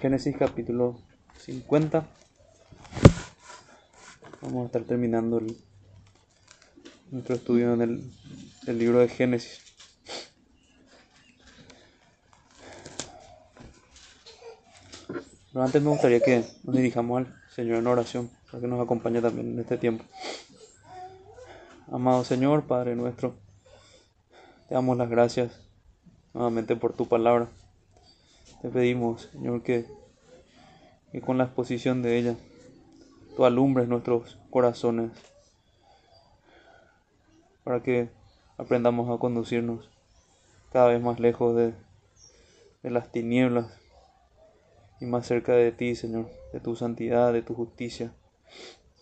Génesis capítulo 50. Vamos a estar terminando el- nuestro estudio en el, el libro de Génesis. Pero antes me gustaría que nos dirijamos al Señor en oración, para que nos acompañe también en este tiempo. Amado Señor, Padre nuestro, te damos las gracias nuevamente por tu palabra. Te pedimos, Señor, que, con la exposición de ella tú alumbres nuestros corazones para que aprendamos a conducirnos cada vez más lejos de, de las tinieblas y más cerca de ti, Señor, de tu santidad, de tu justicia.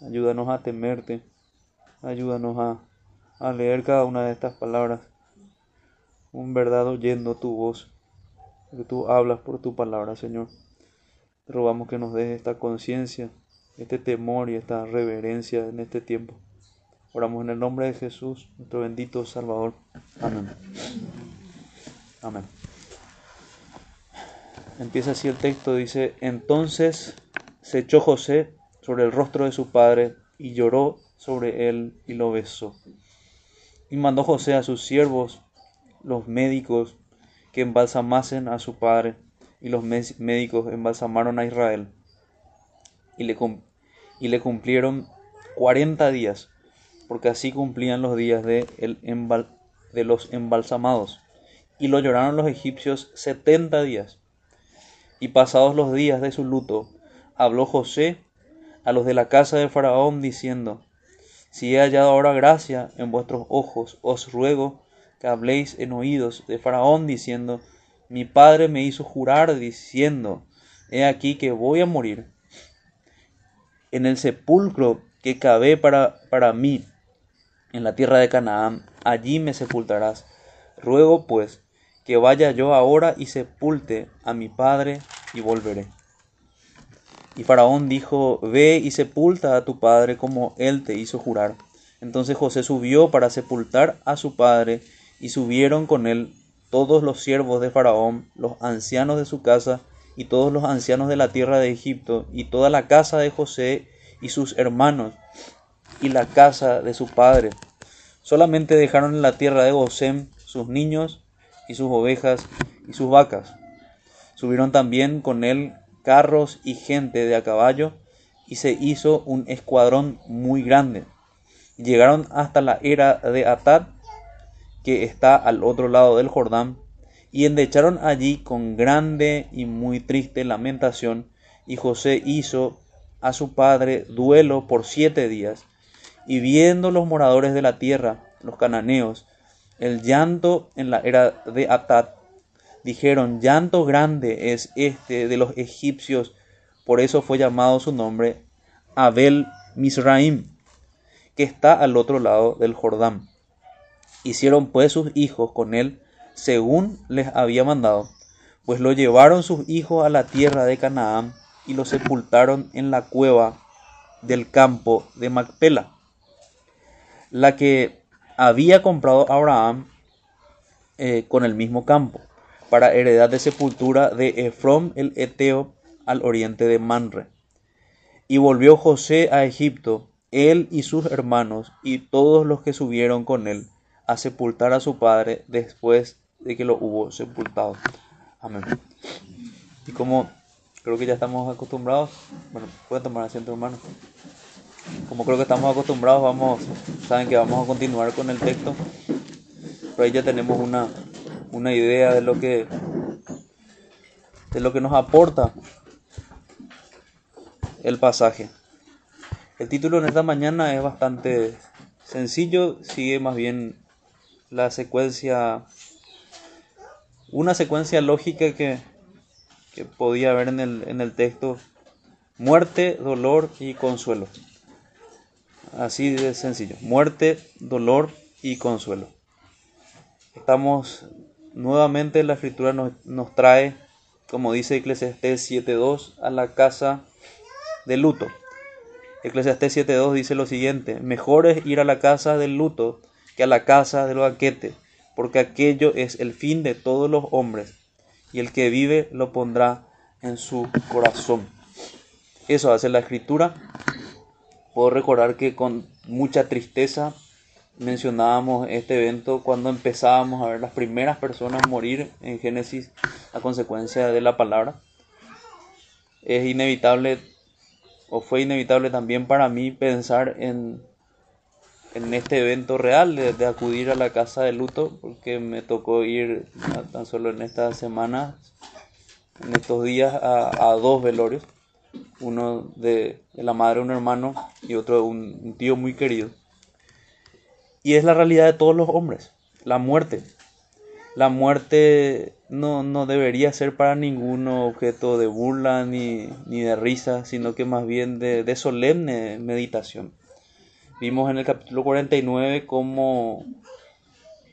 Ayúdanos a temerte, ayúdanos a, a leer cada una de estas palabras, un verdad oyendo tu voz, que tú hablas por tu palabra, Señor. Te rogamos que nos des esta conciencia, este temor y esta reverencia en este tiempo. Oramos en el nombre de Jesús, nuestro bendito Salvador. Amén. Amén. Empieza así el texto, dice, entonces se echó José sobre el rostro de su padre y lloró sobre él y lo besó. Y mandó José a sus siervos, los médicos, que embalsamasen a su padre, y los médicos embalsamaron a Israel. Y le, y le cumplieron cuarenta días, porque así cumplían los días de, el de los embalsamados. Y lo lloraron los egipcios setenta días. Y pasados los días de su luto, habló José a los de la casa de Faraón, diciendo, Si he hallado ahora gracia en vuestros ojos, os ruego habléis en oídos de Faraón, diciendo, Mi padre me hizo jurar, diciendo, He aquí que voy a morir. En el sepulcro que cavé para, para mí en la tierra de Canaán, allí me sepultarás. Ruego pues que vaya yo ahora y sepulte a mi padre y volveré. Y Faraón dijo, Ve y sepulta a tu padre como él te hizo jurar. Entonces José subió para sepultar a su padre, y subieron con él todos los siervos de Faraón, los ancianos de su casa, y todos los ancianos de la tierra de Egipto, y toda la casa de José y sus hermanos, y la casa de su padre. Solamente dejaron en la tierra de Gosén sus niños y sus ovejas y sus vacas. Subieron también con él carros y gente de a caballo, y se hizo un escuadrón muy grande. Llegaron hasta la era de Atad, que está al otro lado del Jordán, y endecharon allí con grande y muy triste lamentación, y José hizo a su padre duelo por siete días, y viendo los moradores de la tierra, los cananeos, el llanto en la era de Atad, dijeron, llanto grande es este de los egipcios, por eso fue llamado su nombre Abel Misraim, que está al otro lado del Jordán. Hicieron pues sus hijos con él según les había mandado, pues lo llevaron sus hijos a la tierra de Canaán y lo sepultaron en la cueva del campo de Macpela, la que había comprado Abraham eh, con el mismo campo, para heredad de sepultura de Efrón el Eteo al oriente de Manre. Y volvió José a Egipto, él y sus hermanos, y todos los que subieron con él, a sepultar a su padre después de que lo hubo sepultado. Amén. Y como creo que ya estamos acostumbrados, bueno, pueden tomar asiento hermano. Como creo que estamos acostumbrados, vamos, saben que vamos a continuar con el texto. Pero ahí ya tenemos una, una idea de lo que de lo que nos aporta el pasaje. El título en esta mañana es bastante sencillo, sigue más bien la secuencia, una secuencia lógica que, que podía haber en el, en el texto, muerte, dolor y consuelo. Así de sencillo, muerte, dolor y consuelo. Estamos nuevamente, la escritura nos, nos trae, como dice Eclesiastés 7.2, a la casa de luto. Eclesiastés 7.2 dice lo siguiente, mejor es ir a la casa del luto que a la casa del banquete, porque aquello es el fin de todos los hombres, y el que vive lo pondrá en su corazón. Eso hace la escritura. Puedo recordar que con mucha tristeza mencionábamos este evento cuando empezábamos a ver las primeras personas morir en Génesis a consecuencia de la palabra. Es inevitable, o fue inevitable también para mí pensar en, en este evento real de, acudir a la casa de luto, porque me tocó ir tan solo en esta semana, en estos días, a, dos velorios. Uno de, la madre de un hermano y otro de un tío muy querido. Y es la realidad de todos los hombres, la muerte. La muerte no, no debería ser para ningún objeto de burla ni, de risa, sino que más bien de, solemne meditación. Vimos en el capítulo 49 cómo,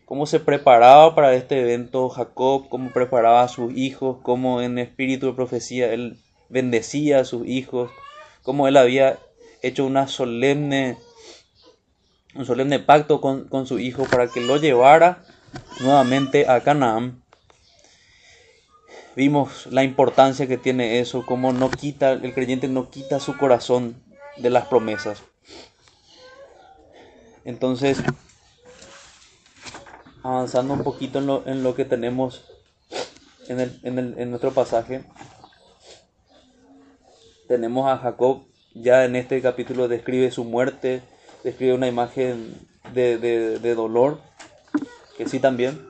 cómo se preparaba para este evento Jacob, cómo preparaba a sus hijos, cómo en espíritu de profecía él bendecía a sus hijos, cómo él había hecho una solemne un solemne pacto con, su hijo para que lo llevara nuevamente a Canaán. Vimos la importancia que tiene eso, como no quita, el creyente no quita su corazón de las promesas. Entonces, avanzando un poquito en lo, en lo que tenemos en, el, en, el, en nuestro pasaje, tenemos a Jacob, ya en este capítulo describe su muerte, describe una imagen de, dolor, que sí también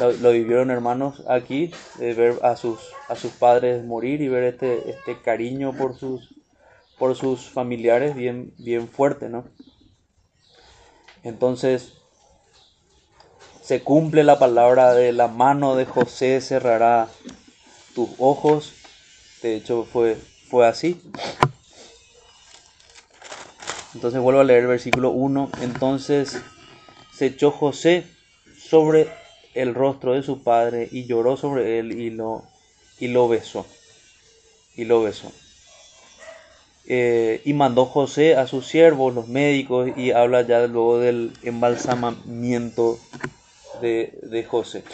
lo, vivieron hermanos aquí, de ver a sus, a sus padres morir y ver este, este cariño por sus, por sus familiares bien, bien fuerte, ¿no? Entonces, se cumple la palabra de la mano de José cerrará tus ojos. De hecho, fue, fue así. Entonces vuelvo a leer el versículo 1. Entonces se echó José sobre el rostro de su padre y lloró sobre él y lo, y lo besó. Y lo besó. Eh, y mandó José a sus siervos, los médicos, y habla ya luego del embalsamamiento de, José.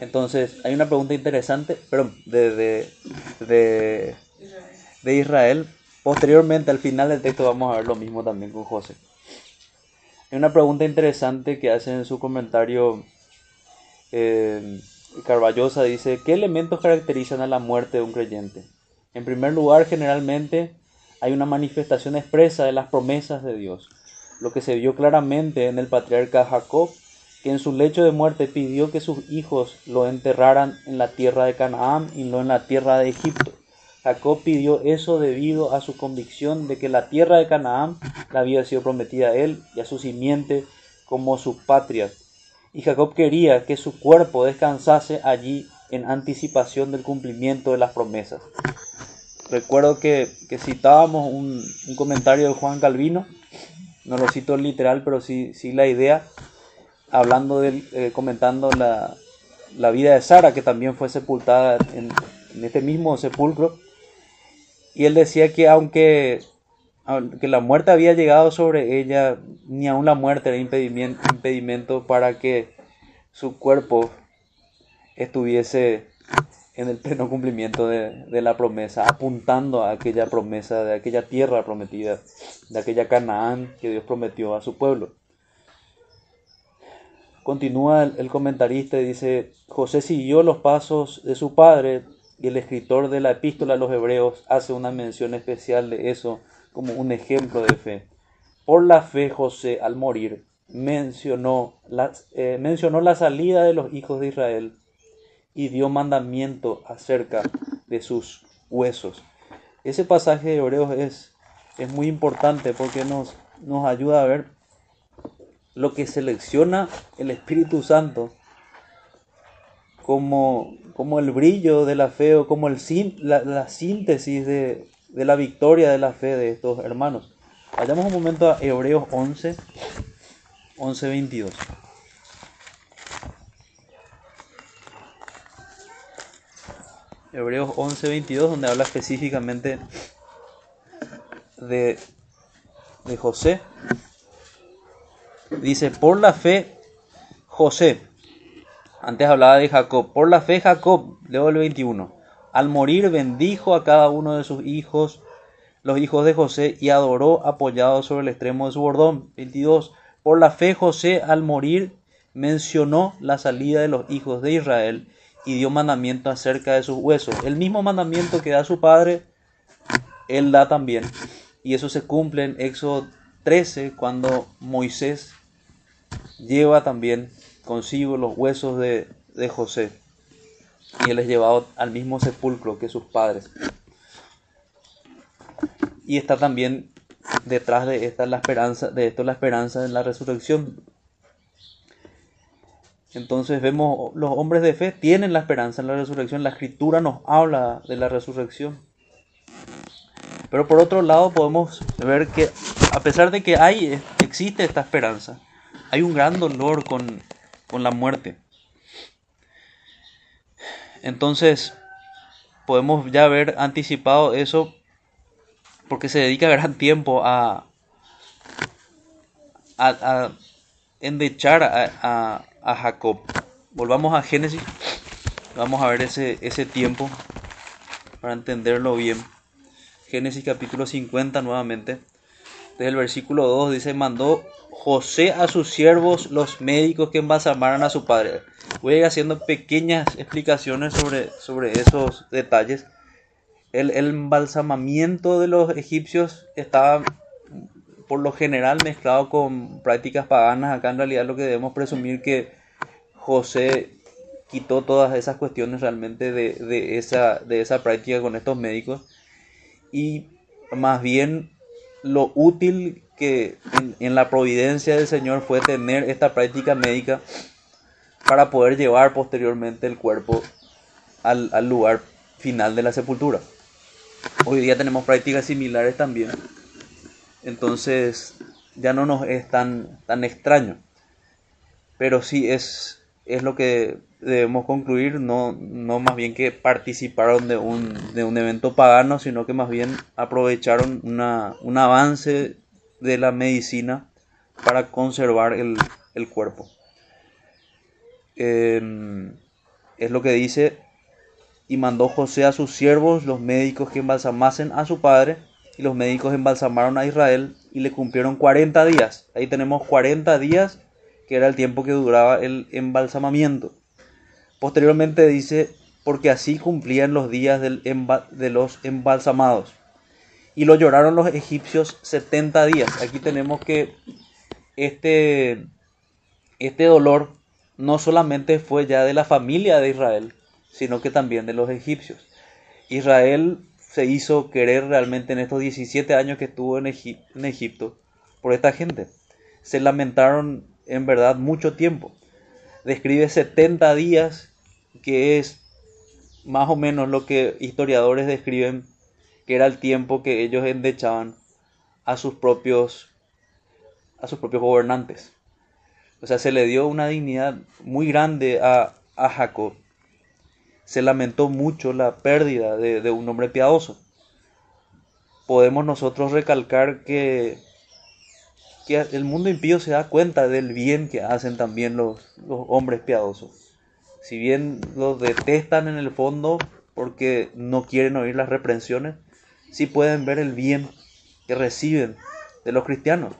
Entonces, hay una pregunta interesante, perdón, de, de, de Israel Posteriormente, al final del texto, vamos a ver lo mismo también con José. Hay una pregunta interesante que hace en su comentario eh, Carballosa. Dice, ¿qué elementos caracterizan a la muerte de un creyente? En primer lugar, generalmente hay una manifestación expresa de las promesas de Dios, lo que se vio claramente en el patriarca Jacob, que en su lecho de muerte pidió que sus hijos lo enterraran en la tierra de Canaán y no en la tierra de Egipto. Jacob pidió eso debido a su convicción de que la tierra de Canaán le había sido prometida a él y a su simiente como su patria. Y Jacob quería que su cuerpo descansase allí en anticipación del cumplimiento de las promesas. Recuerdo que, citábamos un, comentario de Juan Calvino, no lo cito literal, pero sí, sí la idea, hablando de, eh, comentando la, vida de Sara, que también fue sepultada en, en este mismo sepulcro, y él decía que aunque, la muerte había llegado sobre ella, ni aun la muerte era impedimento para que su cuerpo estuviese en el pleno cumplimiento de, de, la promesa, apuntando a aquella promesa, de aquella tierra prometida, de aquella Canaán que Dios prometió a su pueblo. Continúa el comentarista y dice, José siguió los pasos de su padre, y el escritor de la epístola a los hebreos hace una mención especial de eso como un ejemplo de fe. Por la fe José al morir mencionó la, eh, mencionó la salida de los hijos de Israel y dio mandamiento acerca de sus huesos. Ese pasaje de Hebreos es, es muy importante porque nos, nos ayuda a ver lo que selecciona el Espíritu Santo como, como el brillo de la fe o como el, la, la síntesis de, de, la victoria de la fe de estos hermanos. Vayamos un momento a Hebreos 11, 11, 22. Hebreos 11, 22, donde habla específicamente de, de José. Dice, por la fe, José, Antes hablaba de Jacob. Por la fe Jacob, leo el 21. Al morir bendijo a cada uno de sus hijos, los hijos de José, y adoró apoyado sobre el extremo de su bordón. 22. Por la fe José al morir mencionó la salida de los hijos de Israel y dio mandamiento acerca de sus huesos. El mismo mandamiento que da su padre, él da también. Y eso se cumple en Éxodo 13 cuando Moisés lleva también consigo los huesos de, de José y él es llevado al mismo sepulcro que sus padres. Y está también detrás de esta la esperanza, de esto la esperanza en la resurrección. Entonces vemos los hombres de fe tienen la esperanza en la resurrección. La escritura nos habla de la resurrección. Pero por otro lado podemos ver que a pesar de que hay, existe esta esperanza, hay un gran dolor con, con la muerte. Entonces podemos ya haber anticipado eso porque se dedica gran tiempo a, a, endechar a, a, Jacob. Volvamos a Génesis, vamos a ver ese, ese tiempo para entenderlo bien. Génesis capítulo 50 nuevamente. Desde el versículo 2 dice, mandó José a sus siervos los médicos que embalsamaran a su padre. Voy a ir haciendo pequeñas explicaciones sobre, sobre esos detalles. El, el embalsamamiento de los egipcios estaba por lo general mezclado con prácticas paganas. Acá en realidad lo que debemos presumir que José quitó todas esas cuestiones realmente de, esa, de esa práctica con estos médicos. Y más bien lo útil que en, la providencia del Señor fue tener esta práctica médica para poder llevar posteriormente el cuerpo al lugar final de la sepultura. Hoy día tenemos prácticas similares también. Entonces ya no nos es tan, tan extraño. Pero sí es, es lo que debemos concluir, no, no más bien que participaron de un, de un evento pagano, sino que más bien aprovecharon una, un avance de la medicina para conservar el, el cuerpo. Em, es lo que dice, y mandó José a sus siervos, los médicos que embalsamasen a su padre, y los médicos embalsamaron a Israel y le cumplieron 40 días. Ahí tenemos 40 días, que era el tiempo que duraba el embalsamamiento. Posteriormente dice, porque así cumplían los días del de los embalsamados. Y lo lloraron los egipcios 70 días. Aquí tenemos que este, este dolor no solamente fue ya de la familia de Israel, sino que también de los egipcios. Israel hizo querer realmente en estos 17 años que estuvo en, en Egipto por esta gente. Se lamentaron en verdad mucho tiempo. Describe 70 días que es más o menos lo que historiadores describen que era el tiempo que ellos endechaban a sus propios a sus propios gobernantes. O sea, se le dio una dignidad muy grande a, a Jacob. Se lamentó mucho la pérdida de, de, un hombre piadoso. Podemos nosotros recalcar que, que el mundo impío se da cuenta del bien que hacen también los, los hombres piadosos si bien los detestan en el fondo porque no quieren oír las reprensiones, sí pueden ver el bien que reciben de los cristianos.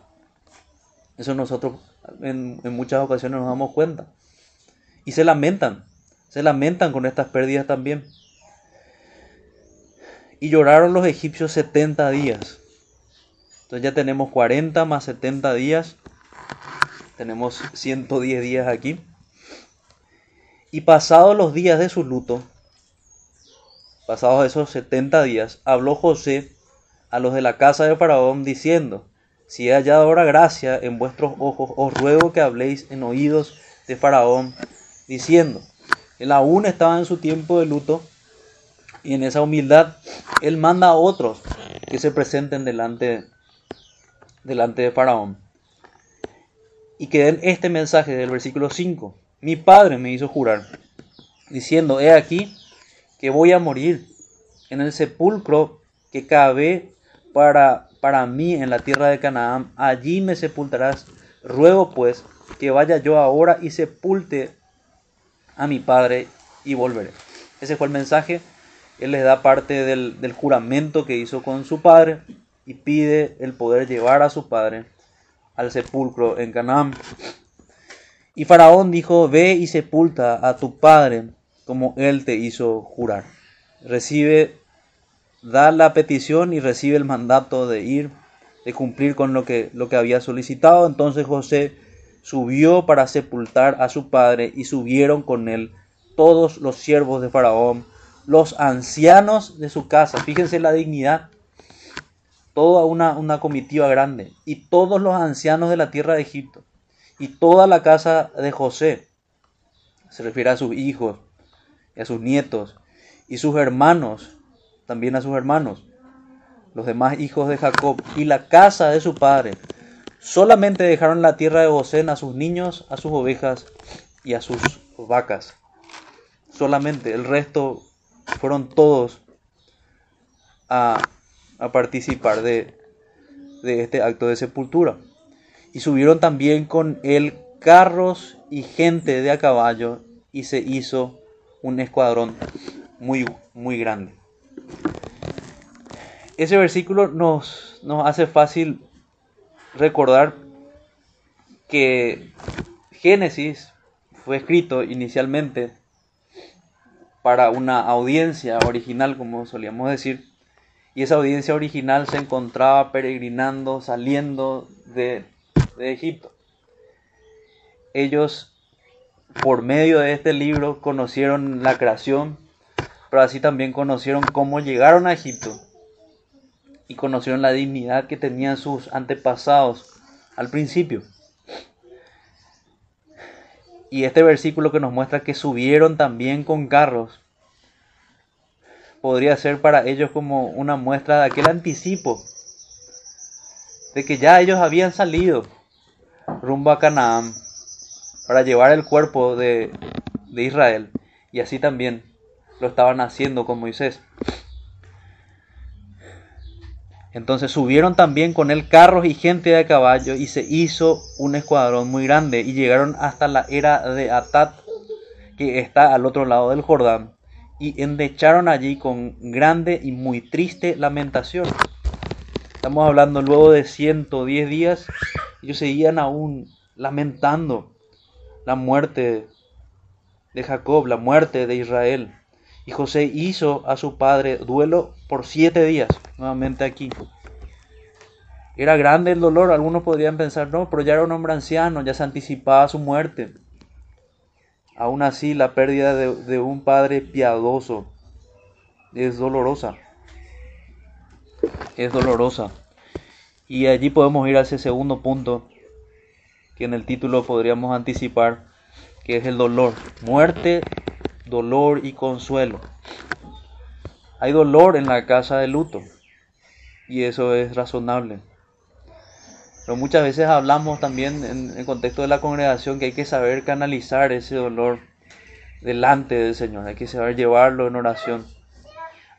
Eso nosotros en, muchas ocasiones nos damos cuenta. Y se lamentan, se lamentan con estas pérdidas también. Y lloraron los egipcios 70 días. Entonces ya tenemos 40 más 70 días. Tenemos 110 días aquí. Y pasados los días de su luto, pasados esos setenta días, habló José a los de la casa de Faraón diciendo, si he hallado ahora gracia en vuestros ojos, os ruego que habléis en oídos de Faraón, diciendo, él aún estaba en su tiempo de luto y en esa humildad él manda a otros que se presenten delante, delante de Faraón. Y que den este mensaje del versículo 5. Mi padre me hizo jurar, diciendo, he aquí que voy a morir en el sepulcro que cabe para, para mí en la tierra de Canaán. Allí me sepultarás. Ruego pues que vaya yo ahora y sepulte a mi padre y volveré. Ese fue el mensaje. Él les da parte del, del juramento que hizo con su padre y pide el poder llevar a su padre al sepulcro en Canaán. Y Faraón dijo, ve y sepulta a tu padre como él te hizo jurar. Recibe, da la petición y recibe el mandato de ir, de cumplir con lo que, lo que había solicitado. Entonces José subió para sepultar a su padre y subieron con él todos los siervos de Faraón, los ancianos de su casa. Fíjense la dignidad. Toda una, una comitiva grande. Y todos los ancianos de la tierra de Egipto. Y toda la casa de José. Se refiere a sus hijos y a sus nietos. Y sus hermanos. También a sus hermanos. Los demás hijos de Jacob. Y la casa de su padre Solamente dejaron la tierra de Gosén a sus niños, a sus ovejas y a sus vacas. Solamente, el resto fueron todos a, participar de, de este acto de sepultura. Y subieron también con él carros y gente de a caballo y se hizo un escuadrón muy, muy grande. Ese versículo nos, nos hace fácil recordar que Génesis fue escrito inicialmente para una audiencia original, como solíamos decir, y esa audiencia original se encontraba peregrinando, saliendo de, de Egipto. Ellos, por medio de este libro, conocieron la creación, pero así también conocieron cómo llegaron a Egipto y conocieron la dignidad que tenían sus antepasados al principio. Y este versículo que nos muestra que subieron también con carros, podría ser para ellos como una muestra de aquel anticipo, de que ya ellos habían salido rumbo a Canaán para llevar el cuerpo de, de Israel, y así también lo estaban haciendo con Moisés. Entonces subieron también con él carros y gente de caballo y se hizo un escuadrón muy grande y llegaron hasta la era de Atat, que está al otro lado del Jordán, y endecharon allí con grande y muy triste lamentación. Estamos hablando luego de 110 días, ellos seguían aún lamentando la muerte de Jacob, la muerte de Israel. Y José hizo a su padre duelo por siete días, nuevamente aquí. Era grande el dolor, algunos podrían pensar, no, pero ya era un hombre anciano, ya se anticipaba su muerte. Aún así, la pérdida de, de un padre piadoso es dolorosa. Es dolorosa. Y allí podemos ir a ese segundo punto que en el título podríamos anticipar, que es el dolor. Muerte dolor y consuelo. Hay dolor en la casa de luto y eso es razonable. Pero muchas veces hablamos también en el contexto de la congregación que hay que saber canalizar ese dolor delante del Señor, hay que saber llevarlo en oración,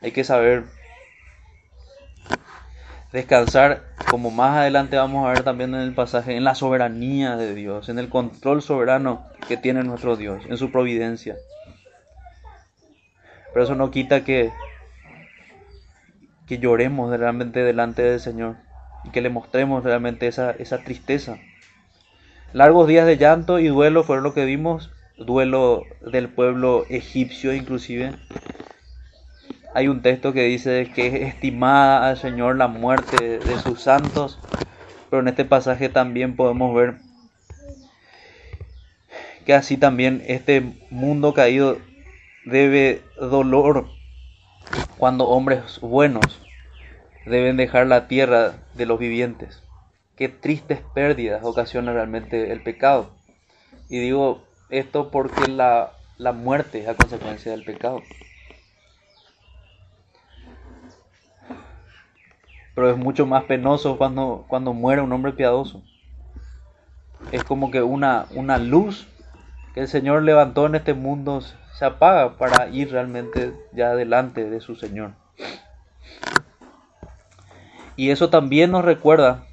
hay que saber descansar, como más adelante vamos a ver también en el pasaje, en la soberanía de Dios, en el control soberano que tiene nuestro Dios, en su providencia. Pero eso no quita que, que lloremos realmente delante del Señor y que le mostremos realmente esa, esa tristeza. Largos días de llanto y duelo fueron lo que vimos, duelo del pueblo egipcio inclusive. Hay un texto que dice que es estimada al Señor la muerte de sus santos, pero en este pasaje también podemos ver que así también este mundo caído debe dolor cuando hombres buenos deben dejar la tierra de los vivientes. Qué tristes pérdidas ocasiona realmente el pecado. Y digo esto porque la, la muerte es a consecuencia del pecado. Pero es mucho más penoso cuando, cuando muere un hombre piadoso. Es como que una, una luz que el Señor levantó en este mundo se apaga para ir realmente ya delante de su Señor. Y eso también nos recuerda,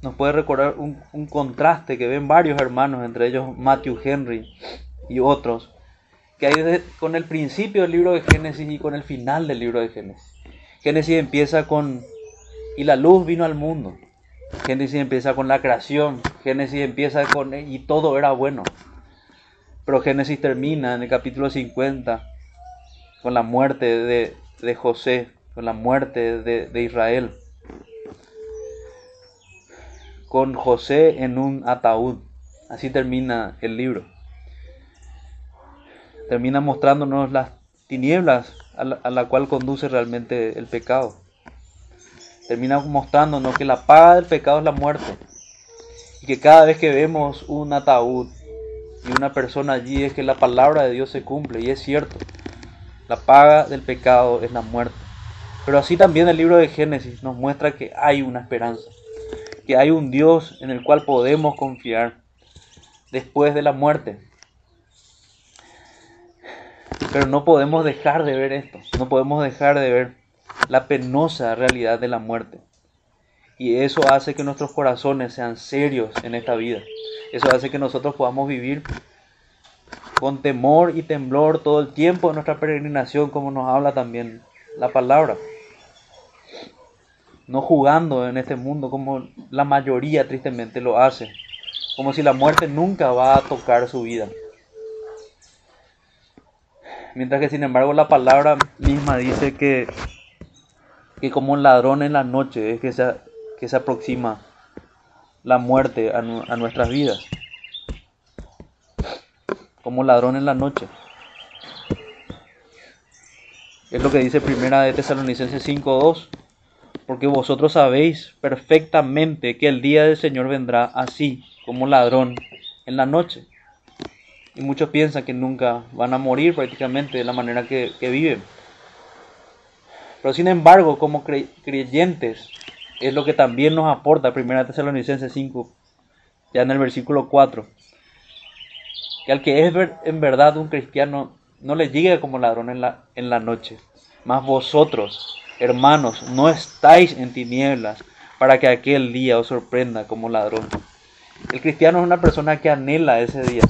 nos puede recordar un, contraste que ven varios hermanos, entre ellos Matthew Henry y otros, que hay con el principio del libro de Génesis y con el final del libro de Génesis. Génesis empieza con, y la luz vino al mundo. Génesis empieza con la creación, Génesis empieza con, y todo era bueno. Pero Génesis termina en el capítulo 50 con la muerte de, José, con la muerte de, Israel. Con José en un ataúd. Así termina el libro. Termina mostrándonos las tinieblas a la, a cual conduce realmente el pecado. Termina mostrándonos que la paga del pecado es la muerte. Y que cada vez que vemos un ataúd y una persona allí es que la palabra de Dios se cumple. Y es cierto. La paga del pecado es la muerte. Pero así también el libro de Génesis nos muestra que hay una esperanza. Que hay un Dios en el cual podemos confiar después de la muerte. Pero no podemos dejar de ver esto, no podemos dejar de ver la penosa realidad de la muerte. Y eso hace que nuestros corazones sean serios en esta vida. Eso hace que nosotros podamos vivir con temor y temblor todo el tiempo en nuestra peregrinación, como nos habla también la palabra. No jugando en este mundo como la mayoría tristemente lo hace, como si la muerte nunca va a tocar su vida. Mientras que sin embargo la palabra misma dice que, que como un ladrón en la noche es que se, que se aproxima la muerte a, nuestras vidas. Como ladrón en la noche. Es lo que dice primera de Tesalonicenses 5.2. Porque vosotros sabéis perfectamente que el día del Señor vendrá así como ladrón en la noche. Y muchos piensan que nunca van a morir prácticamente de la manera que, que viven. Pero sin embargo, como creyentes, es lo que también nos aporta 1 Tesalonicenses 5, ya en el versículo 4. Que al que es en verdad un cristiano, no le llegue como ladrón en la, en la noche. Mas vosotros, hermanos, no estáis en tinieblas para que aquel día os sorprenda como ladrón. El cristiano es una persona que anhela ese día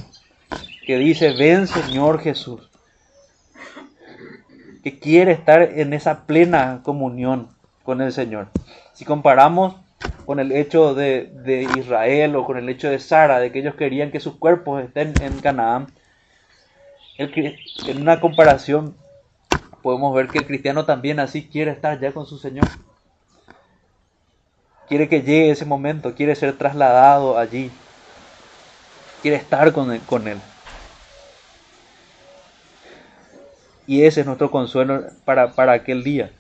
que dice, ven Señor Jesús, que quiere estar en esa plena comunión con el Señor. Si comparamos con el hecho de, de, Israel o con el hecho de Sara, de que ellos querían que sus cuerpos estén en Canaán, en una comparación podemos ver que el cristiano también así quiere estar ya con su Señor. Quiere que llegue ese momento, quiere ser trasladado allí, quiere estar con Con él. Y ese es nuestro consuelo para, para aquel día.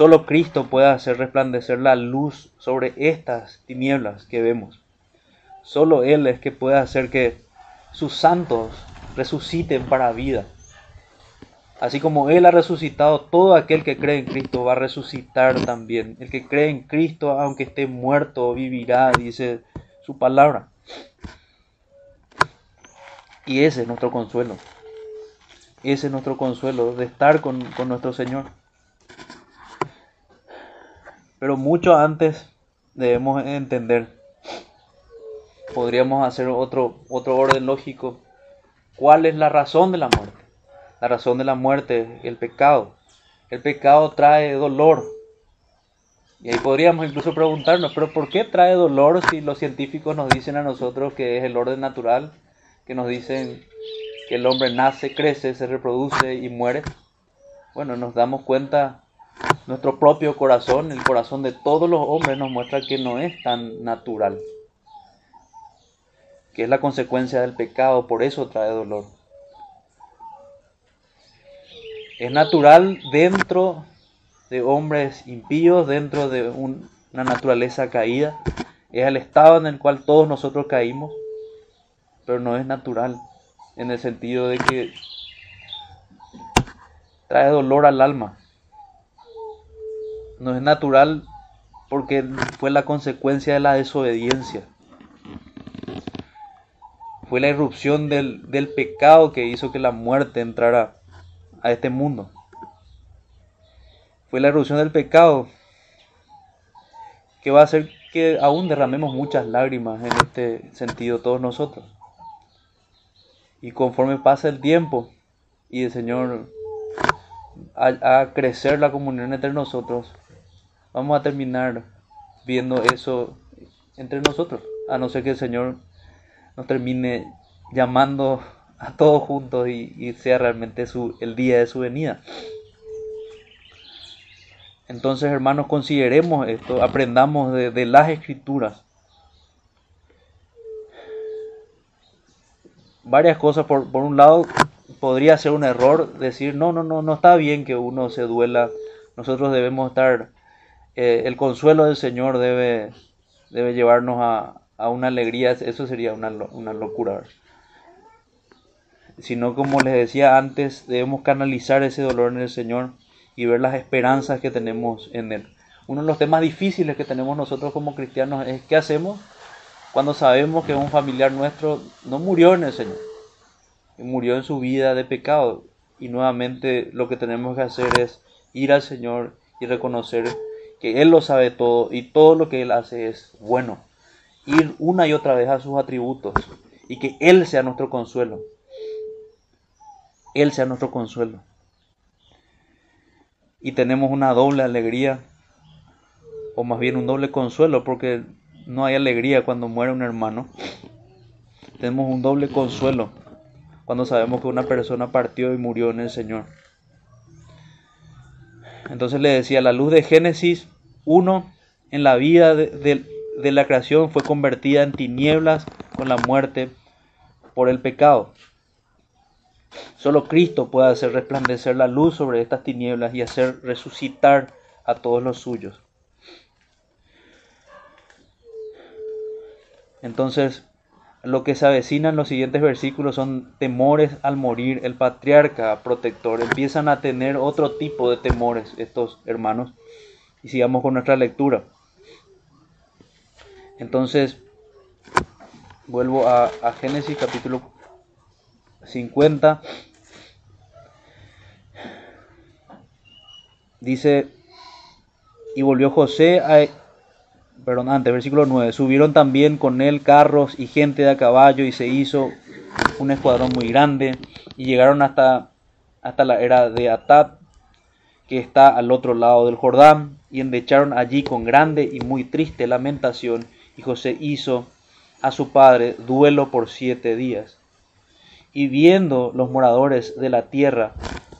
Solo Cristo puede hacer resplandecer la luz sobre estas tinieblas que vemos. Solo Él es que puede hacer que sus santos resuciten para vida. Así como Él ha resucitado, todo aquel que cree en Cristo va a resucitar también. El que cree en Cristo, aunque esté muerto, vivirá, dice su palabra. Y ese es nuestro consuelo. Ese es nuestro consuelo de estar con, nuestro Señor. Pero mucho antes debemos entender, podríamos hacer otro, otro orden lógico, cuál es la razón de la muerte. La razón de la muerte, el pecado. El pecado trae dolor. Y ahí podríamos incluso preguntarnos, pero ¿por qué trae dolor si los científicos nos dicen a nosotros que es el orden natural? que nos dicen que el hombre nace, crece, se reproduce y muere. Bueno, nos damos cuenta, nuestro propio corazón, el corazón de todos los hombres nos muestra que no es tan natural, que es la consecuencia del pecado, por eso trae dolor. Es natural dentro de hombres impíos, dentro de una naturaleza caída, es el estado en el cual todos nosotros caímos pero no es natural en el sentido de que trae dolor al alma. No es natural porque fue la consecuencia de la desobediencia. Fue la irrupción del, del pecado que hizo que la muerte entrara a este mundo. Fue la irrupción del pecado que va a hacer que aún derramemos muchas lágrimas en este sentido todos nosotros Y conforme pasa el tiempo y el Señor a, crecer la comunión entre nosotros, vamos a terminar viendo eso entre nosotros, a no ser que el Señor nos termine llamando a todos juntos y, sea realmente su, el día de su venida. Entonces, hermanos, consideremos esto, aprendamos de, las escrituras. Varias cosas, por, por un lado, podría ser un error decir, no, no, no, no está bien que uno se duela, nosotros debemos estar, el consuelo del Señor debe, debe llevarnos a, a una alegría, eso sería una, una locura. Sino como les decía antes, debemos canalizar ese dolor en el Señor y ver las esperanzas que tenemos en Él. Uno de los temas difíciles que tenemos nosotros como cristianos es qué hacemos cuando sabemos que un familiar nuestro no murió en el Señor murió en su vida de pecado. Y nuevamente lo que tenemos que hacer es ir al Señor y reconocer que Él lo sabe todo y todo lo que Él hace es bueno. Ir una y otra vez a sus atributos y que Él sea nuestro consuelo. Él sea nuestro consuelo. Y tenemos una doble alegría, o más bien un doble consuelo, porque no hay alegría cuando muere un hermano. Tenemos un doble consuelo cuando sabemos que una persona partió y murió en el Señor. Entonces le decía, la luz de Génesis 1 en la vida de, la creación fue convertida en tinieblas con la muerte por el pecado. Solo Cristo puede hacer resplandecer la luz sobre estas tinieblas y hacer resucitar a todos los suyos. Entonces, lo que se avecina en los siguientes versículos son temores al morir. El patriarca protector empiezan a tener otro tipo de temores estos hermanos. Y sigamos con nuestra lectura. Entonces, vuelvo a, Génesis capítulo 50. Dice, y volvió José a perdón, antes, versículo 9, subieron también con él carros y gente de a caballo y se hizo un escuadrón muy grande y llegaron hasta, hasta la era de Atad, que está al otro lado del Jordán, y endecharon allí con grande y muy triste lamentación, y José hizo a su padre duelo por siete días. Y viendo los moradores de la tierra,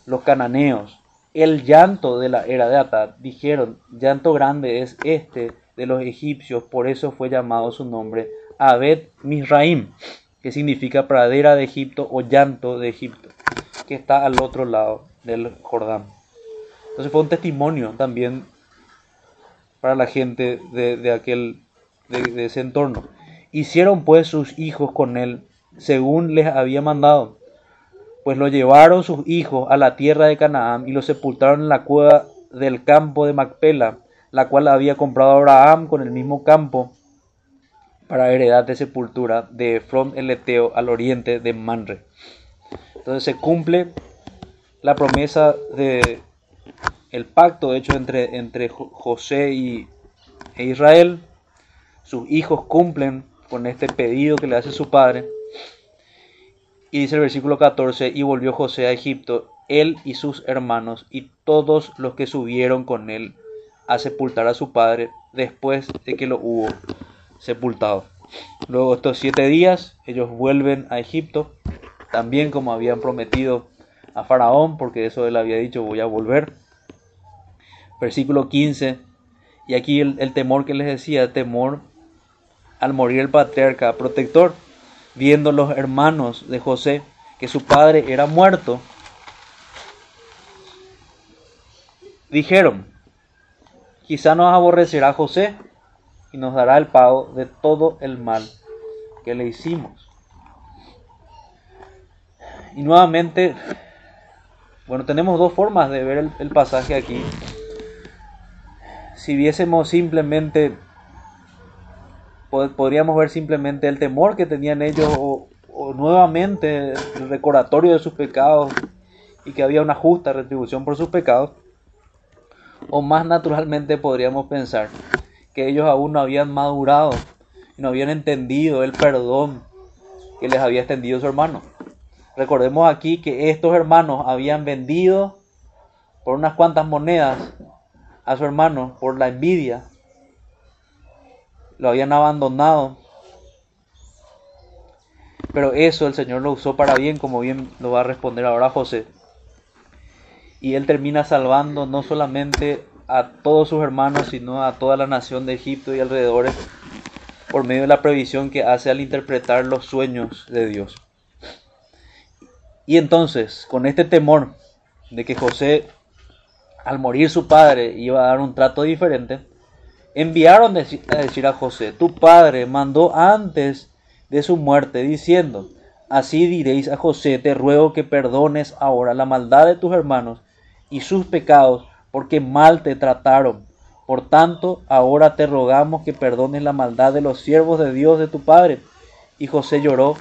los cananeos, el llanto de la era de Atad, dijeron, llanto grande es este de los egipcios, por eso fue llamado su nombre Abed Misraim, que significa pradera de Egipto o llanto de Egipto, que está al otro lado del Jordán. Entonces fue un testimonio también para la gente de, aquel, de ese entorno. Hicieron pues sus hijos con él según les había mandado, pues lo llevaron sus hijos a la tierra de Canaán y lo sepultaron en la cueva del campo de Macpela, la cual había comprado Abraham con el mismo campo para heredad de sepultura de Efrón el Eteo al oriente de Manre. Entonces se cumple la promesa de el pacto hecho entre, entre José y, e Israel. Sus hijos cumplen con este pedido que le hace su padre. Y dice el versículo 14, y volvió José a Egipto, él y sus hermanos, y todos los que subieron con él a sepultar a su padre después de que lo hubo sepultado. Luego estos siete días ellos vuelven a Egipto, también como habían prometido a Faraón, porque eso él había dicho voy a volver. Versículo 15, y aquí el, temor que les decía, temor al morir el patriarca protector, viendo los hermanos de José que su padre era muerto, dijeron, Quizá nos aborrecerá José y nos dará el pago de todo el mal que le hicimos. Y nuevamente, bueno, tenemos dos formas de ver el, pasaje aquí. Si viésemos simplemente, podríamos ver simplemente el temor que tenían ellos o, nuevamente el recordatorio de sus pecados y que había una justa retribución por sus pecados o más naturalmente podríamos pensar que ellos aún no habían madurado y no habían entendido el perdón que les había extendido su hermano. Recordemos aquí que estos hermanos habían vendido por unas cuantas monedas a su hermano por la envidia. Lo habían abandonado. Pero eso el Señor lo usó para bien, como bien lo va a responder ahora José. Y él termina salvando no solamente a todos sus hermanos, sino a toda la nación de Egipto y alrededores, por medio de la previsión que hace al interpretar los sueños de Dios. Y entonces, con este temor de que José, al morir su padre, iba a dar un trato diferente, enviaron a decir a José, tu padre mandó antes de su muerte, diciendo, así diréis a José, te ruego que perdones ahora la maldad de tus hermanos y sus pecados, porque mal te trataron. Por tanto, ahora te rogamos que perdones la maldad de los siervos de Dios de tu Padre. Y José lloró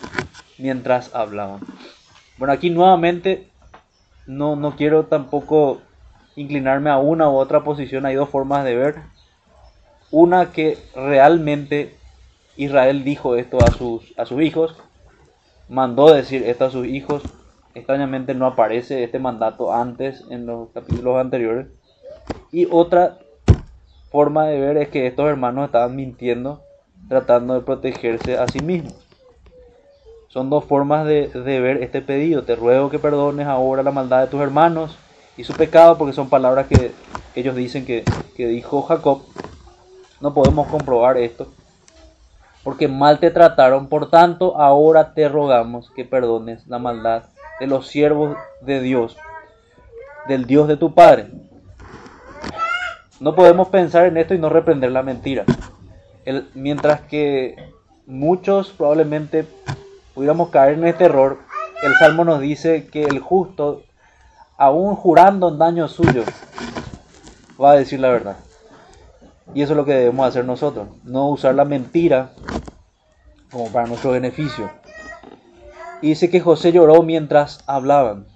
mientras hablaban. Bueno, aquí nuevamente no, no quiero tampoco inclinarme a una u otra posición. Hay dos formas de ver. Una que realmente Israel dijo esto a sus, a sus hijos, mandó decir esto a sus hijos. Extrañamente no aparece este mandato antes en los capítulos anteriores. Y otra forma de ver es que estos hermanos estaban mintiendo, tratando de protegerse a sí mismos. Son dos formas de, ver este pedido. Te ruego que perdones ahora la maldad de tus hermanos y su pecado, porque son palabras que ellos dicen que, que dijo Jacob. No podemos comprobar esto, porque mal te trataron. Por tanto, ahora te rogamos que perdones la maldad de los siervos de Dios, del Dios de tu Padre no podemos pensar en esto y no reprender la mentira. mientras que muchos probablemente pudiéramos caer en este error, el Salmo nos dice que el justo, aún jurando en daño suyo, va a decir la verdad. Y eso es lo que debemos hacer nosotros, no usar la mentira como para nuestro beneficio. Y dice que José lloró mientras hablaban.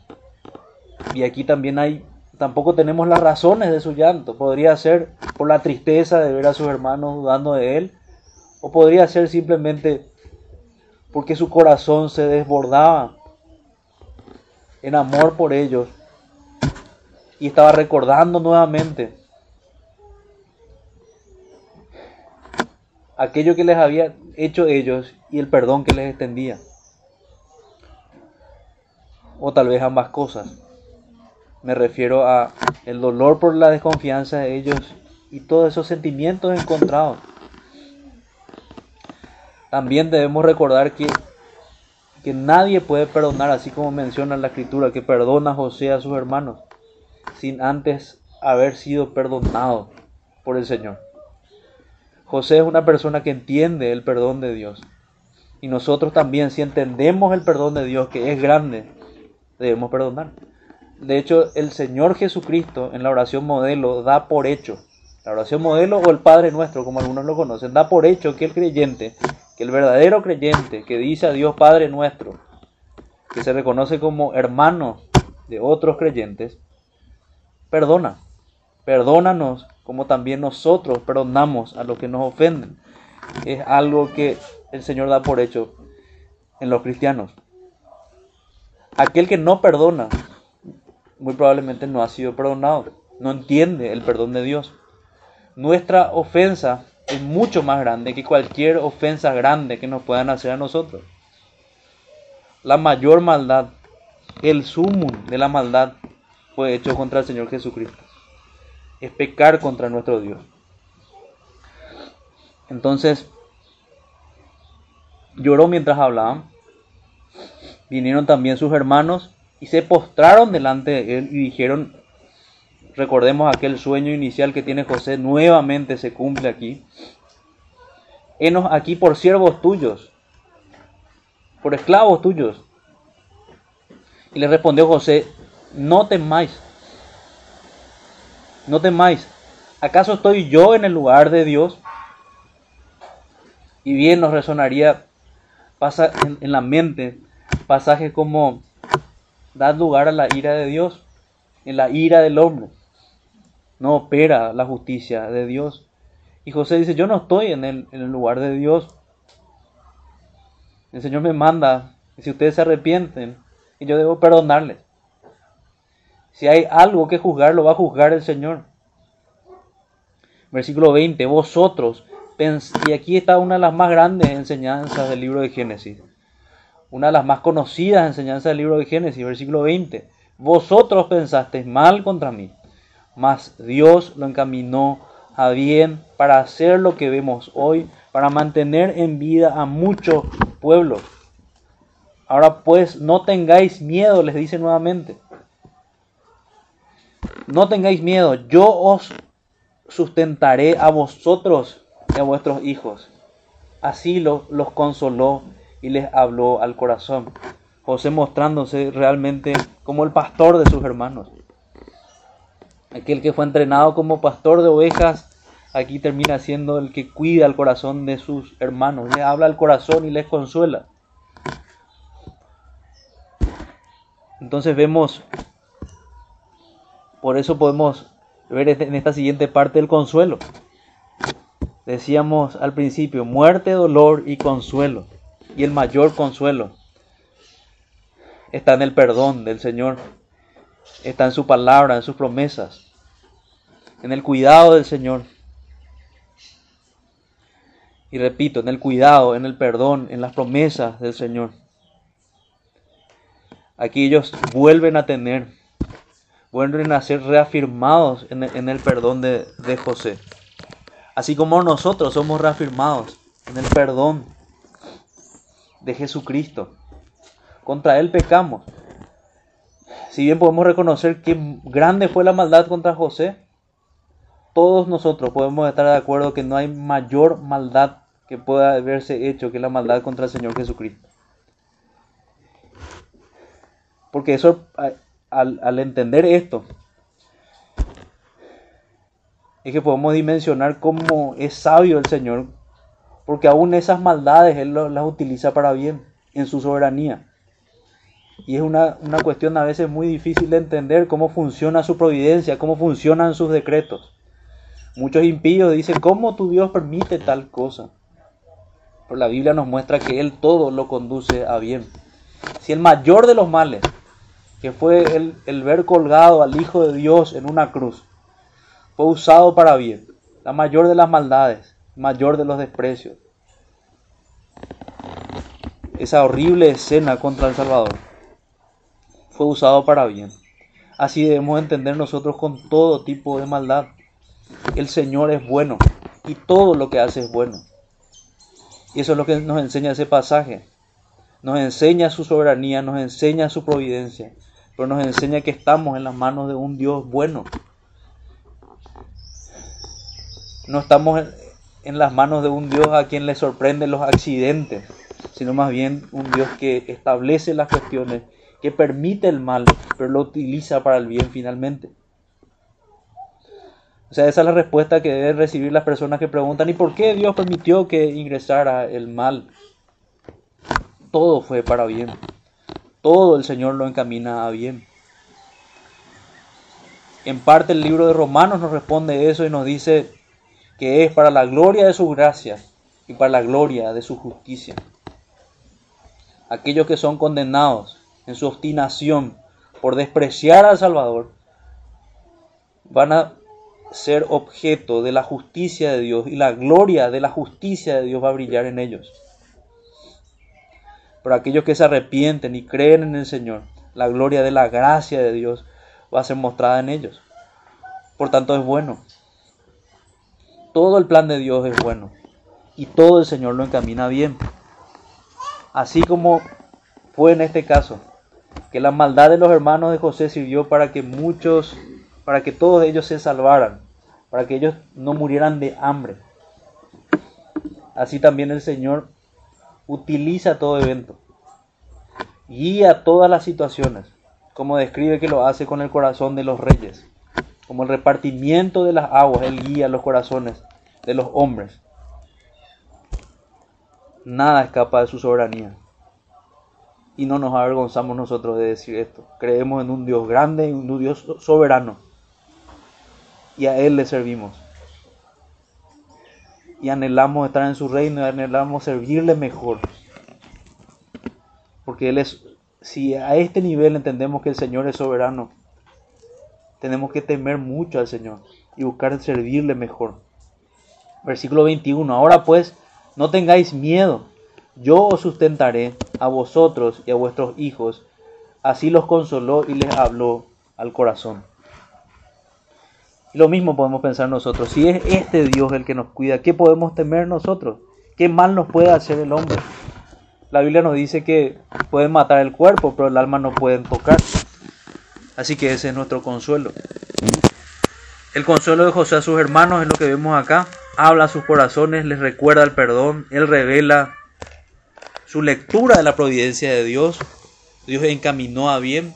Y aquí también hay Tampoco tenemos las razones de su llanto. Podría ser por la tristeza de ver a sus hermanos dudando de él. O podría ser simplemente porque su corazón se desbordaba en amor por ellos. Y estaba recordando nuevamente aquello que les había hecho ellos y el perdón que les extendía. O tal vez ambas cosas. Me refiero a el dolor por la desconfianza de ellos y todos esos sentimientos encontrados. También debemos recordar que, que nadie puede perdonar, así como menciona la escritura, que perdona José a sus hermanos, sin antes haber sido perdonado por el Señor. José es una persona que entiende el perdón de Dios. Y nosotros también, si entendemos el perdón de Dios, que es grande, debemos perdonar. De hecho, el Señor Jesucristo en la oración modelo da por hecho, la oración modelo o el Padre nuestro, como algunos lo conocen, da por hecho que el creyente, que el verdadero creyente que dice a Dios Padre nuestro, que se reconoce como hermano de otros creyentes, perdona, perdónanos como también nosotros perdonamos a los que nos ofenden. Es algo que el Señor da por hecho en los cristianos. Aquel que no perdona muy probablemente no ha sido perdonado, no entiende el perdón de Dios. Nuestra ofensa es mucho más grande que cualquier ofensa grande que nos puedan hacer a nosotros. La mayor maldad, el sumo de la maldad fue hecho contra el Señor Jesucristo. Es pecar contra nuestro Dios. Entonces, lloró mientras hablaban. Vinieron también sus hermanos y se postraron delante de él y dijeron, recordemos aquel sueño inicial que tiene José, nuevamente se cumple aquí. Henos aquí por siervos tuyos, por esclavos tuyos. Y le respondió José, no temáis, no temáis, ¿acaso estoy yo en el lugar de Dios? Y bien nos resonaría pasa en, la mente pasajes como da lugar a la ira de Dios, en la ira del hombre. No opera la justicia de Dios. Y José dice, yo no estoy en el, en el lugar de Dios. El Señor me manda, y si ustedes se arrepienten que yo debo perdonarles. Si hay algo que juzgar, lo va a juzgar el Señor. Versículo 20, vosotros, y aquí está una de las más grandes enseñanzas del libro de Génesis, una de las más conocidas enseñanzas del libro de Génesis, versículo 20, vosotros pensasteis mal contra mí, mas Dios lo encaminó a bien para hacer lo que vemos hoy, para mantener en vida a muchos pueblos. Ahora pues no tengáis miedo, les dice nuevamente. No tengáis miedo, yo os sustentaré a vosotros y a vuestros hijos. Así los consoló y les habló al corazón. José mostrándose realmente como el pastor de sus hermanos. Aquel que fue entrenado como pastor de ovejas, aquí termina siendo el que cuida el corazón de sus hermanos. Le habla al corazón y les consuela. Entonces vemos, por eso podemos ver este, en esta siguiente parte el consuelo. Decíamos al principio, muerte, dolor y consuelo. Y el mayor consuelo está en el perdón del Señor, está en su palabra, en sus promesas, en el cuidado del Señor. Y repito, en el cuidado, en el perdón, en las promesas del Señor. Aquí ellos vuelven a tener, vuelven a ser reafirmados en el, perdón de, de José. Así como nosotros somos reafirmados en el perdón de Jesucristo. Contra Él pecamos. Si bien podemos reconocer que grande fue la maldad contra José, todos nosotros podemos estar de acuerdo que no hay mayor maldad que pueda haberse hecho que la maldad contra el Señor Jesucristo. Porque eso, al, entender esto, es que podemos dimensionar cómo es sabio el Señor, porque aún esas maldades Él las utiliza para bien en su soberanía. Y es una, una, cuestión a veces muy difícil de entender cómo funciona su providencia, cómo funcionan sus decretos. Muchos impíos dicen, ¿cómo tu Dios permite tal cosa? Pero la Biblia nos muestra que Él todo lo conduce a bien. Si el mayor de los males, que fue el, el ver colgado al Hijo de Dios en una cruz, fue usado para bien. La mayor de las maldades, mayor de los desprecios. Esa horrible escena contra el Salvador fue usado para bien. Así debemos entender nosotros con todo tipo de maldad. El Señor es bueno y todo lo que hace es bueno. Y eso es lo que nos enseña ese pasaje. Nos enseña su soberanía, nos enseña su providencia, pero nos enseña que estamos en las manos de un Dios bueno, no estamos en las manos de un Dios a quien le sorprenden los accidentes, sino más bien un Dios que establece las cuestiones, que permite el mal, pero lo utiliza para el bien finalmente. O sea, esa es la respuesta que deben recibir las personas que preguntan, ¿y por qué Dios permitió que ingresara el mal? Todo fue para bien. Todo el Señor lo encamina a bien. En parte el libro de Romanos nos responde eso y nos dice, que es para la gloria de su gracia y para la gloria de su justicia. Aquellos que son condenados en su obstinación por despreciar al Salvador van a ser objeto de la justicia de Dios y la gloria de la justicia de Dios va a brillar en ellos. Pero aquellos que se arrepienten y creen en el Señor, la gloria de la gracia de Dios va a ser mostrada en ellos. Por tanto es bueno todo el plan de Dios es bueno y todo el Señor lo encamina bien. Así como fue en este caso, que la maldad de los hermanos de José sirvió para que muchos, para que todos ellos se salvaran, para que ellos no murieran de hambre. Así también el Señor utiliza todo evento, guía todas las situaciones, como describe que lo hace con el corazón de los reyes como el repartimiento de las aguas, Él guía los corazones de los hombres. Nada escapa de su soberanía. Y no nos avergonzamos nosotros de decir esto. Creemos en un Dios grande y un Dios soberano. Y a Él le servimos. Y anhelamos estar en su reino y anhelamos servirle mejor. Porque Él es si a este nivel entendemos que el Señor es soberano, tenemos que temer mucho al Señor y buscar servirle mejor. Versículo 21. Ahora pues, no tengáis miedo, yo os sustentaré a vosotros y a vuestros hijos. Así los consoló y les habló al corazón. Lo mismo podemos pensar nosotros. Si es este Dios el que nos cuida, ¿qué podemos temer nosotros? ¿Qué mal nos puede hacer el hombre? La Biblia nos dice que pueden matar el cuerpo, pero el alma no pueden tocar. Así que ese es nuestro consuelo. El consuelo de José a sus hermanos es lo que vemos acá. Habla a sus corazones, les recuerda el perdón, él revela su lectura de la providencia de Dios. Dios encaminó a bien.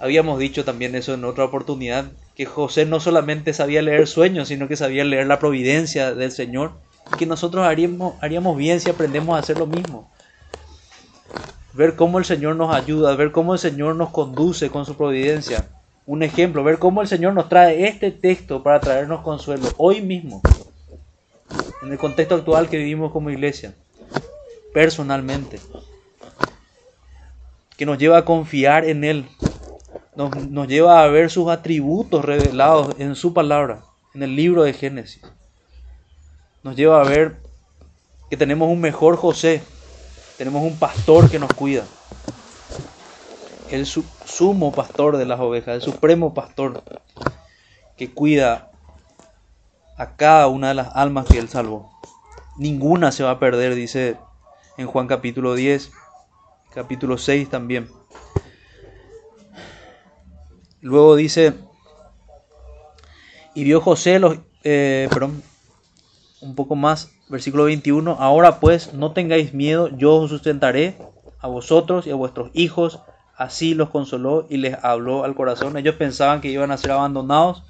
Habíamos dicho también eso en otra oportunidad, que José no solamente sabía leer sueños, sino que sabía leer la providencia del Señor que nosotros haríamos, haríamos bien si aprendemos a hacer lo mismo. Ver cómo el Señor nos ayuda, ver cómo el Señor nos conduce con su providencia. Un ejemplo, ver cómo el Señor nos trae este texto para traernos consuelo hoy mismo, en el contexto actual que vivimos como iglesia, personalmente, que nos lleva a confiar en Él, nos, lleva a ver sus atributos revelados en su palabra, en el libro de Génesis nos lleva a ver que tenemos un mejor José, tenemos un pastor que nos cuida, el sumo pastor de las ovejas, el supremo pastor que cuida a cada una de las almas que él salvó. Ninguna se va a perder, dice en Juan capítulo 10, capítulo 6 también. Luego dice, y vio José los, eh, perdón, un poco más, versículo 21, ahora pues no tengáis miedo, yo os sustentaré a vosotros y a vuestros hijos, así los consoló y les habló al corazón. Ellos pensaban que iban a ser abandonados,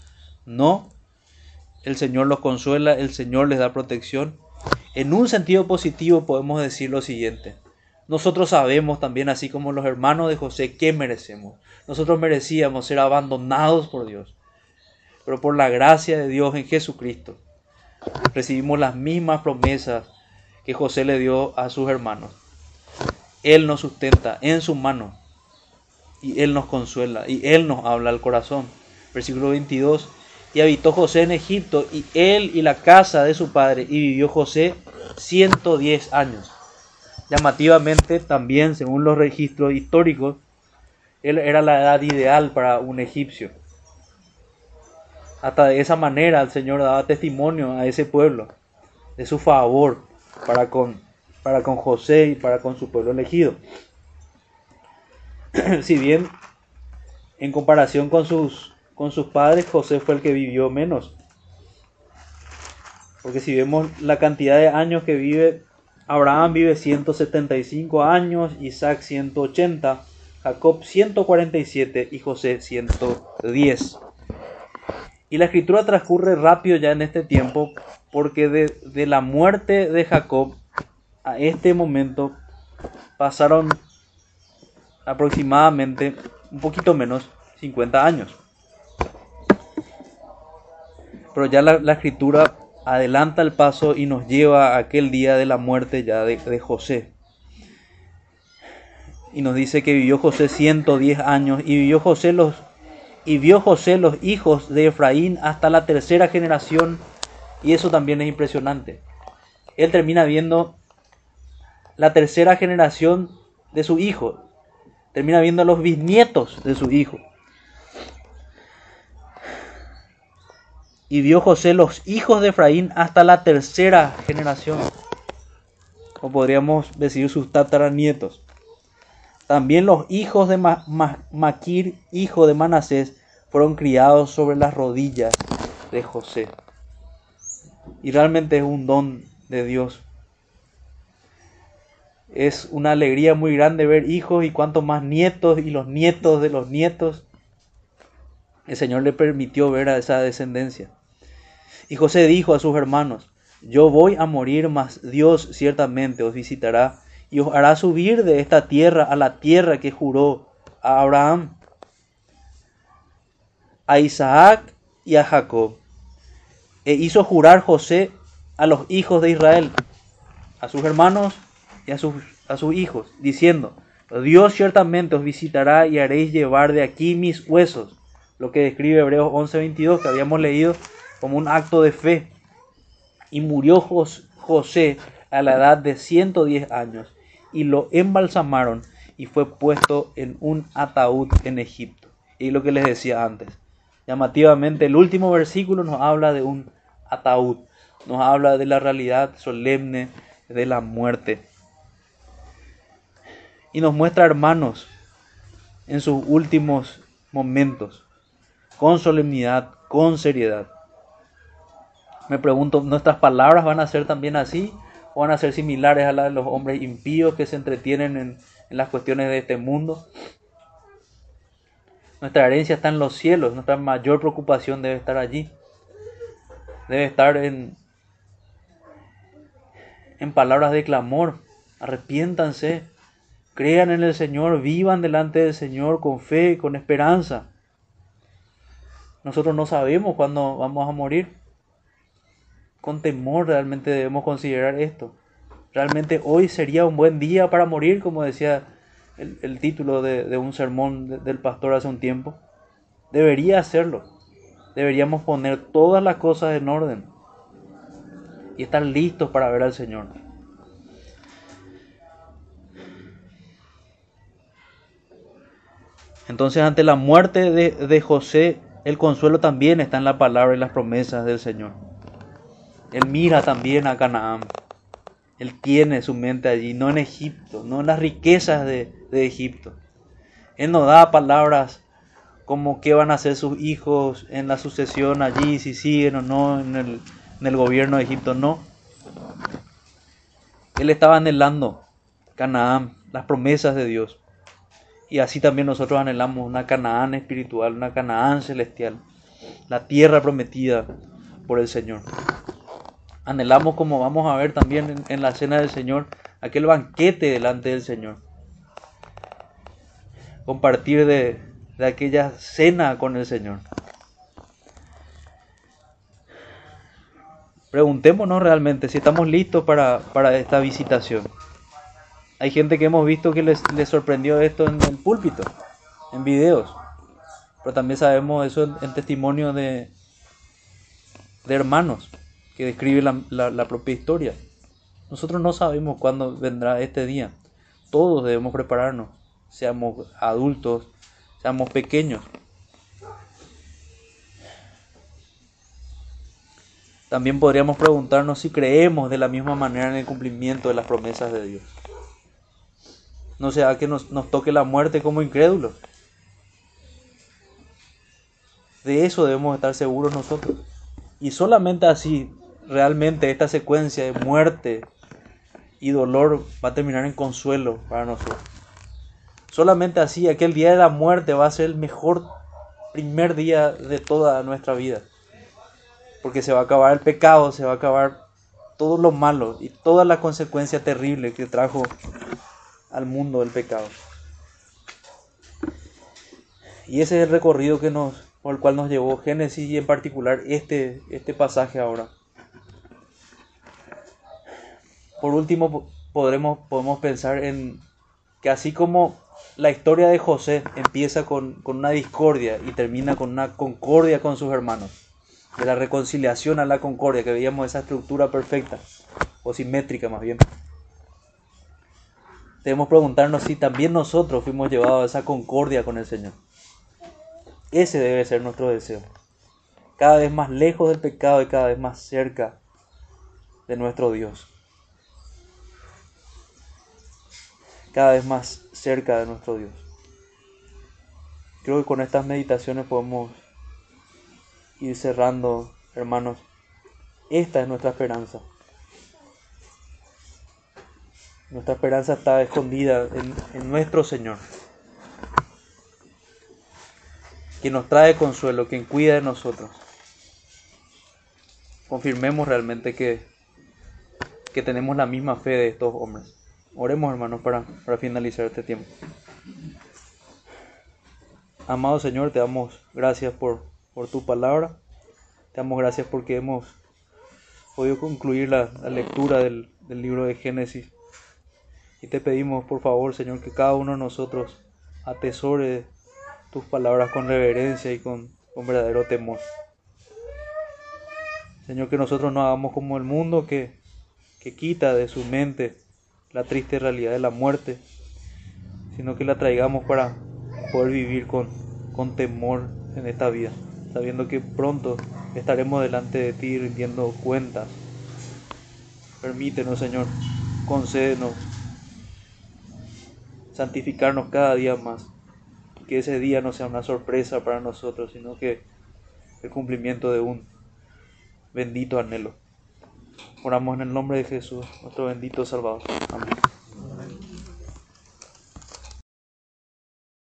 no, el Señor los consuela, el Señor les da protección. En un sentido positivo podemos decir lo siguiente. Nosotros sabemos también, así como los hermanos de José, que merecemos. Nosotros merecíamos ser abandonados por Dios. Pero por la gracia de Dios en Jesucristo, recibimos las mismas promesas que José le dio a sus hermanos. Él nos sustenta en su mano y Él nos consuela y Él nos habla al corazón. Versículo 22. Y habitó José en Egipto y él y la casa de su padre y vivió José 110 años. Llamativamente también, según los registros históricos, él era la edad ideal para un egipcio. Hasta de esa manera el Señor daba testimonio a ese pueblo de su favor para con, para con José y para con su pueblo elegido. si bien en comparación con sus, con sus padres, José fue el que vivió menos. Porque si vemos la cantidad de años que vive, Abraham vive 175 años, Isaac 180, Jacob 147 y José 110. Y la escritura transcurre rápido ya en este tiempo porque de, la muerte de Jacob a este momento pasaron aproximadamente un poquito menos 50 años. Pero ya la, escritura adelanta el paso y nos lleva a aquel día de la muerte ya de, José. Y nos dice que vivió José 110 años y vivió José los y vio José los hijos de Efraín hasta la tercera generación, y eso también es impresionante. Él termina viendo la tercera generación de su hijo, termina viendo los bisnietos de su hijo. Y vio José los hijos de Efraín hasta la tercera generación, o podríamos decir sus tataranietos. También los hijos de Maquir, hijo de Manasés, fueron criados sobre las rodillas de José. Y realmente es un don de Dios. Es una alegría muy grande ver hijos y cuanto más nietos y los nietos de los nietos. El Señor le permitió ver a esa descendencia. Y José dijo a sus hermanos, yo voy a morir, mas Dios ciertamente os visitará y os hará subir de esta tierra a la tierra que juró a Abraham, a Isaac y a Jacob. E hizo jurar José a los hijos de Israel, a sus hermanos y a sus, a sus hijos, diciendo, Dios ciertamente os visitará y haréis llevar de aquí mis huesos, lo que describe Hebreos 11:22 que habíamos leído como un acto de fe. Y murió José a la edad de 110 años y lo embalsamaron y fue puesto en un ataúd en Egipto. Y lo que les decía antes. Llamativamente, el último versículo nos habla de un ataúd, nos habla de la realidad solemne de la muerte. Y nos muestra hermanos en sus últimos momentos, con solemnidad, con seriedad. Me pregunto, ¿nuestras palabras van a ser también así? ¿O van a ser similares a las de los hombres impíos que se entretienen en, las cuestiones de este mundo? Nuestra herencia está en los cielos, nuestra mayor preocupación debe estar allí. Debe estar en, en palabras de clamor. Arrepiéntanse, crean en el Señor, vivan delante del Señor con fe, con esperanza. Nosotros no sabemos cuándo vamos a morir. Con temor realmente debemos considerar esto. Realmente hoy sería un buen día para morir, como decía el, título de, un sermón del pastor hace un tiempo. Debería hacerlo. Deberíamos poner todas las cosas en orden y estar listos para ver al Señor. Entonces ante la muerte de, de, José, el consuelo también está en la palabra y las promesas del Señor. Él mira también a Canaán. Él tiene su mente allí, no en Egipto, no en las riquezas de, Egipto. Él no da palabras como qué van a hacer sus hijos en la sucesión allí, si siguen o no en el, en el gobierno de Egipto, no. Él estaba anhelando Canaán, las promesas de Dios. Y así también nosotros anhelamos una Canaán espiritual, una Canaán celestial, la tierra prometida por el Señor. Anhelamos, como vamos a ver también en, en la cena del Señor, aquel banquete delante del Señor compartir de, aquella cena con el Señor. Preguntémonos realmente si estamos listos para, esta visitación. Hay gente que hemos visto que les, sorprendió esto en el púlpito, en videos. Pero también sabemos eso en, testimonio de, de hermanos que describen la, la propia historia. Nosotros no sabemos cuándo vendrá este día. Todos debemos prepararnos seamos adultos, seamos pequeños. También podríamos preguntarnos si creemos de la misma manera en el cumplimiento de las promesas de Dios. No sea que nos, nos toque la muerte como incrédulos. De eso debemos estar seguros nosotros. Y solamente así, realmente esta secuencia de muerte y dolor va a terminar en consuelo para nosotros. Solamente así, aquel día de la muerte va a ser el mejor primer día de toda nuestra vida. Porque se va a acabar el pecado, se va a acabar todo lo malo y toda la consecuencia terrible que trajo al mundo el pecado. Y ese es el recorrido que nos, por el cual nos llevó Génesis y en particular este, este pasaje ahora. Por último, podremos, podemos pensar en que así como la historia de José empieza con, una discordia y termina con una concordia con sus hermanos. De la reconciliación a la concordia, que veíamos esa estructura perfecta, o simétrica más bien. Debemos preguntarnos si también nosotros fuimos llevados a esa concordia con el Señor. Ese debe ser nuestro deseo. Cada vez más lejos del pecado y cada vez más cerca de nuestro Dios. Cada vez más cerca de nuestro Dios. Creo que con estas meditaciones podemos ir cerrando, hermanos. Esta es nuestra esperanza. Nuestra esperanza está escondida en, nuestro Señor, quien nos trae consuelo, quien cuida de nosotros. Confirmemos realmente que, que tenemos la misma fe de estos hombres. Oremos hermanos para, finalizar este tiempo. Amado Señor, te damos gracias por, tu palabra. Te damos gracias porque hemos podido concluir la, lectura del, libro de Génesis. Y te pedimos, por favor, Señor, que cada uno de nosotros atesore tus palabras con reverencia y con, verdadero temor. Señor, que nosotros no hagamos como el mundo que quita de su mente la triste realidad de la muerte, sino que la traigamos para poder vivir con, con temor en esta vida, sabiendo que pronto estaremos delante de ti rindiendo cuentas. Permítenos, Señor, concédenos santificarnos cada día más. Que ese día no sea una sorpresa para nosotros, sino que el cumplimiento de un bendito anhelo. Oramos en el nombre de Jesús, nuestro bendito Salvador. Amén.